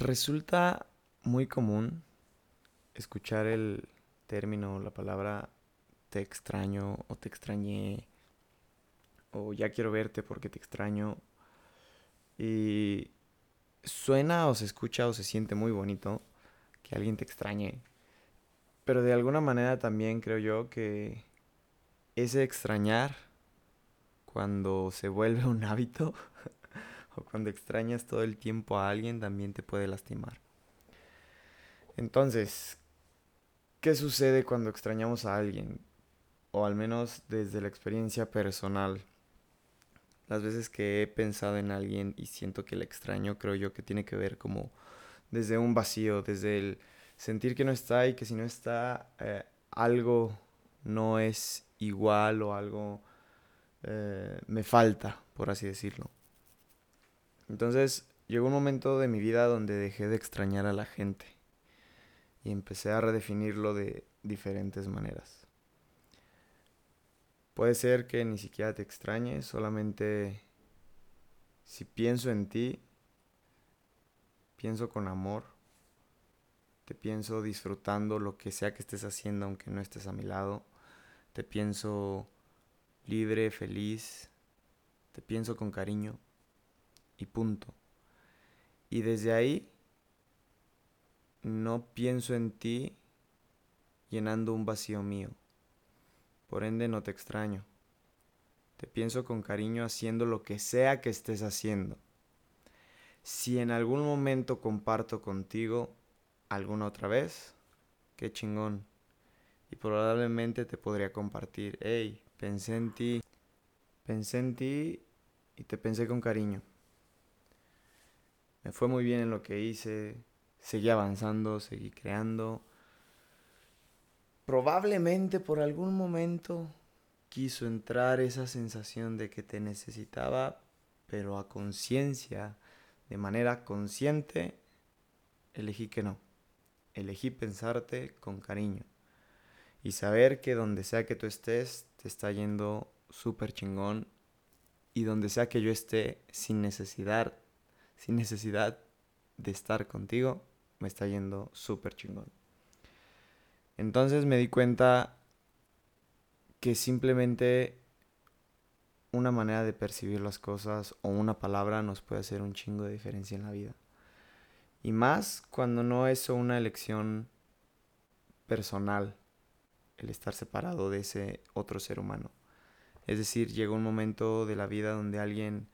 Resulta muy común escuchar el término, la palabra te extraño o te extrañé o ya quiero verte porque te extraño. Y suena o se escucha o se siente muy bonito que alguien te extrañe. Pero de alguna manera también creo yo que ese extrañar, cuando se vuelve un hábito, cuando extrañas todo el tiempo a alguien, también te puede lastimar. Entonces, ¿qué sucede cuando extrañamos a alguien? O al menos desde la experiencia personal. Las veces que he pensado en alguien y siento que le extraño, creo yo que tiene que ver como desde un vacío, desde el sentir que no está y que si no está, eh, algo no es igual o algo eh, me falta, por así decirlo. Entonces llegó un momento de mi vida donde dejé de extrañar a la gente y empecé a redefinirlo de diferentes maneras. Puede ser que ni siquiera te extrañe, solamente si pienso en ti, pienso con amor, te pienso disfrutando lo que sea que estés haciendo aunque no estés a mi lado, te pienso libre, feliz, te pienso con cariño y punto. Y desde ahí no pienso en ti llenando un vacío mío. Por ende no te extraño. Te pienso con cariño haciendo lo que sea que estés haciendo. Si en algún momento comparto contigo alguna otra vez, qué chingón. Y probablemente te podría compartir, hey, pensé en ti, pensé en ti y te pensé con cariño. Fue muy bien en lo que hice, seguí avanzando, seguí creando. Probablemente por algún momento quiso entrar esa sensación de que te necesitaba, pero a conciencia, de manera consciente, elegí que no. Elegí pensarte con cariño y saber que donde sea que tú estés, te está yendo súper chingón y donde sea que yo esté, sin necesidad sin necesidad de estar contigo, me está yendo súper chingón. Entonces me di cuenta que simplemente una manera de percibir las cosas o una palabra nos puede hacer un chingo de diferencia en la vida. Y más cuando no es una elección personal el estar separado de ese otro ser humano. Es decir, llega un momento de la vida donde alguien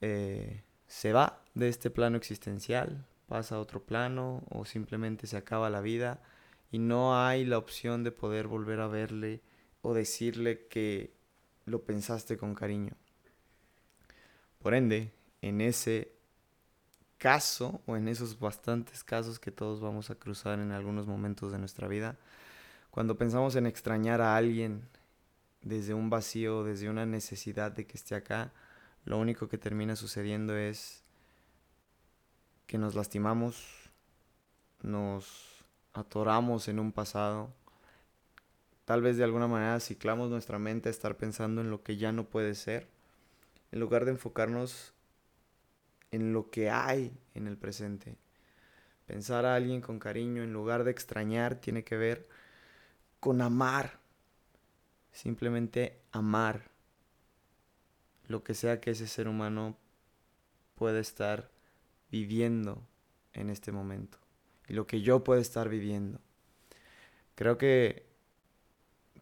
eh, se va de este plano existencial, pasa a otro plano o simplemente se acaba la vida y no hay la opción de poder volver a verle o decirle que lo pensaste con cariño. Por ende, en ese caso o en esos bastantes casos que todos vamos a cruzar en algunos momentos de nuestra vida, cuando pensamos en extrañar a alguien desde un vacío, desde una necesidad de que esté acá, lo único que termina sucediendo es que nos lastimamos, nos atoramos en un pasado, tal vez de alguna manera ciclamos nuestra mente a estar pensando en lo que ya no puede ser, en lugar de enfocarnos en lo que hay en el presente. Pensar a alguien con cariño en lugar de extrañar tiene que ver con amar, simplemente amar lo que sea que ese ser humano pueda estar viviendo en este momento y lo que yo pueda estar viviendo. Creo que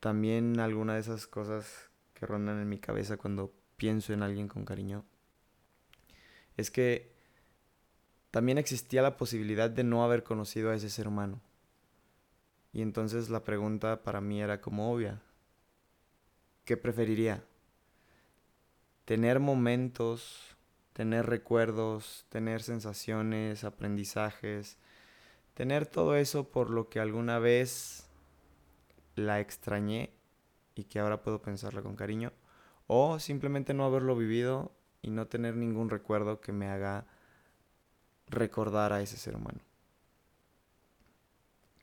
también alguna de esas cosas que rondan en mi cabeza cuando pienso en alguien con cariño es que también existía la posibilidad de no haber conocido a ese ser humano. Y entonces la pregunta para mí era como obvia. ¿Qué preferiría? Tener momentos, tener recuerdos, tener sensaciones, aprendizajes, tener todo eso por lo que alguna vez la extrañé y que ahora puedo pensarla con cariño, o simplemente no haberlo vivido y no tener ningún recuerdo que me haga recordar a ese ser humano.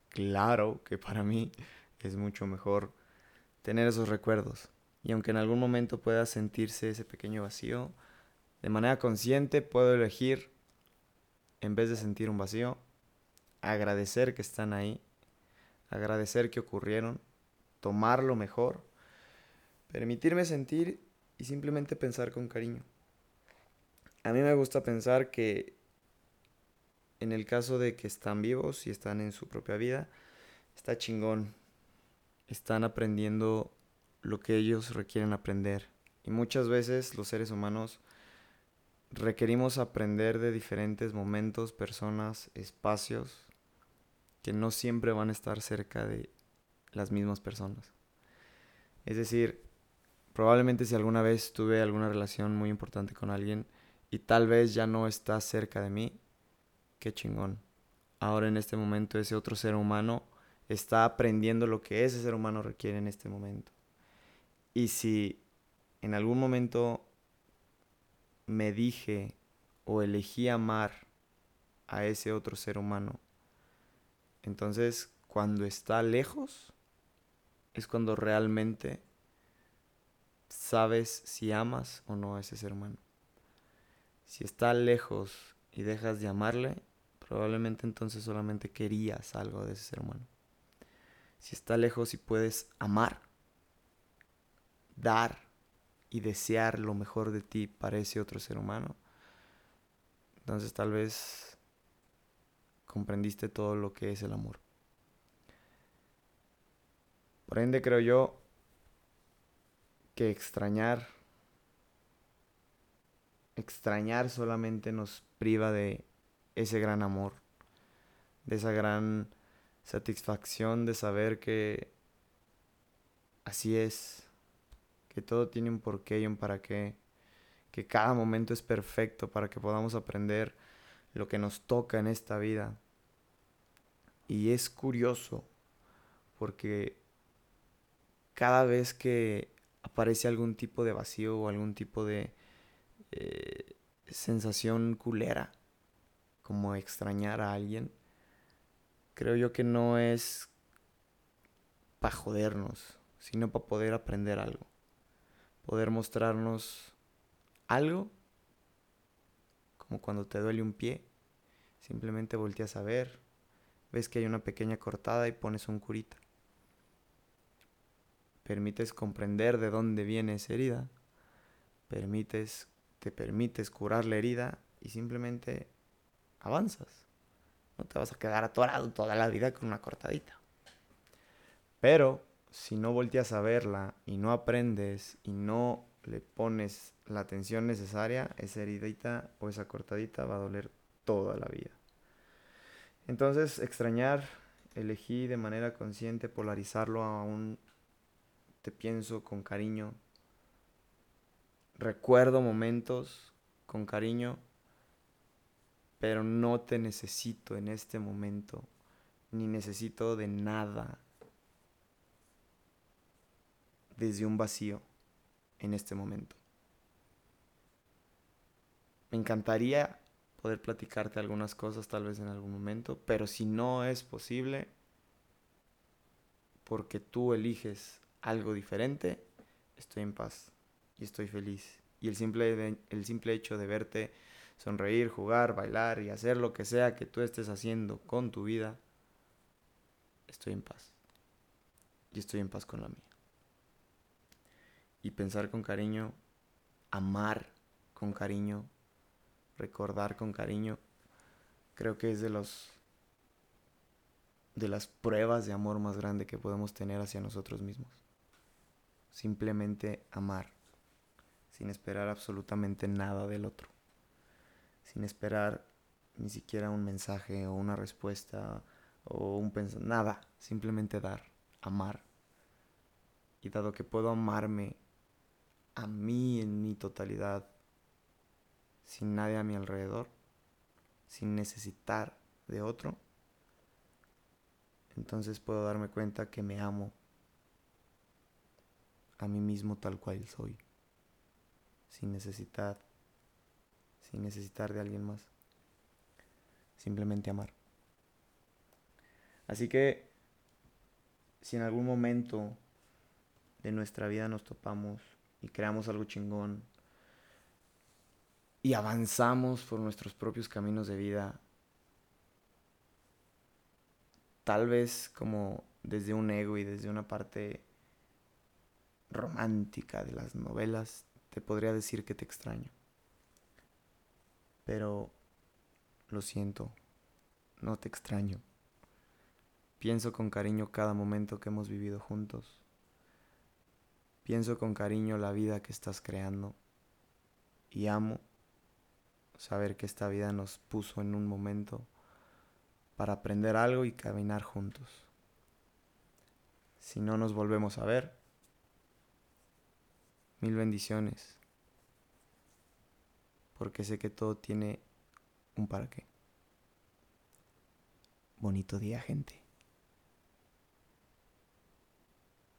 Claro que para mí es mucho mejor tener esos recuerdos y aunque en algún momento pueda sentirse ese pequeño vacío, de manera consciente puedo elegir en vez de sentir un vacío, agradecer que están ahí, agradecer que ocurrieron, tomarlo mejor, permitirme sentir y simplemente pensar con cariño. A mí me gusta pensar que en el caso de que están vivos y están en su propia vida, está chingón. Están aprendiendo lo que ellos requieren aprender. Y muchas veces los seres humanos requerimos aprender de diferentes momentos, personas, espacios, que no siempre van a estar cerca de las mismas personas. Es decir, probablemente si alguna vez tuve alguna relación muy importante con alguien y tal vez ya no está cerca de mí, qué chingón. Ahora en este momento ese otro ser humano está aprendiendo lo que ese ser humano requiere en este momento. Y si en algún momento me dije o elegí amar a ese otro ser humano, entonces cuando está lejos es cuando realmente sabes si amas o no a ese ser humano. Si está lejos y dejas de amarle, probablemente entonces solamente querías algo de ese ser humano. Si está lejos y puedes amar, dar y desear lo mejor de ti para ese otro ser humano, entonces tal vez comprendiste todo lo que es el amor. Por ende creo yo que extrañar, extrañar solamente nos priva de ese gran amor, de esa gran satisfacción de saber que así es, que todo tiene un porqué y un para qué, que cada momento es perfecto para que podamos aprender lo que nos toca en esta vida. Y es curioso porque cada vez que aparece algún tipo de vacío o algún tipo de eh, sensación culera, como extrañar a alguien, creo yo que no es para jodernos, sino para poder aprender algo. Poder mostrarnos algo, como cuando te duele un pie, simplemente volteas a ver, ves que hay una pequeña cortada y pones un curita. Permites comprender de dónde viene esa herida, permites, te permites curar la herida y simplemente avanzas. No te vas a quedar atorado toda la vida con una cortadita. Pero si no volteas a verla y no aprendes y no le pones la atención necesaria, esa heridita o esa cortadita va a doler toda la vida. Entonces, extrañar, elegí de manera consciente polarizarlo a un te pienso con cariño, recuerdo momentos con cariño pero no te necesito en este momento, ni necesito de nada desde un vacío en este momento. Me encantaría poder platicarte algunas cosas tal vez en algún momento, pero si no es posible, porque tú eliges algo diferente, estoy en paz y estoy feliz. Y el simple, el simple hecho de verte sonreír, jugar, bailar y hacer lo que sea que tú estés haciendo con tu vida, estoy en paz. Y estoy en paz con la mía. Y pensar con cariño, amar con cariño, recordar con cariño, creo que es de los de las pruebas de amor más grande que podemos tener hacia nosotros mismos. Simplemente amar, sin esperar absolutamente nada del otro sin esperar ni siquiera un mensaje o una respuesta o un pensamiento, nada, simplemente dar, amar. Y dado que puedo amarme a mí en mi totalidad, sin nadie a mi alrededor, sin necesitar de otro, entonces puedo darme cuenta que me amo a mí mismo tal cual soy, sin necesidad sin necesitar de alguien más. Simplemente amar. Así que si en algún momento de nuestra vida nos topamos y creamos algo chingón y avanzamos por nuestros propios caminos de vida, tal vez como desde un ego y desde una parte romántica de las novelas, te podría decir que te extraño. Pero lo siento, no te extraño. Pienso con cariño cada momento que hemos vivido juntos Pienso con cariño la vida que estás creando. Y amo saber que esta vida nos puso en un momento para aprender algo y caminar juntos. Si no nos volvemos a ver, mil bendiciones, porque sé que todo tiene un para qué. Bonito día, gente.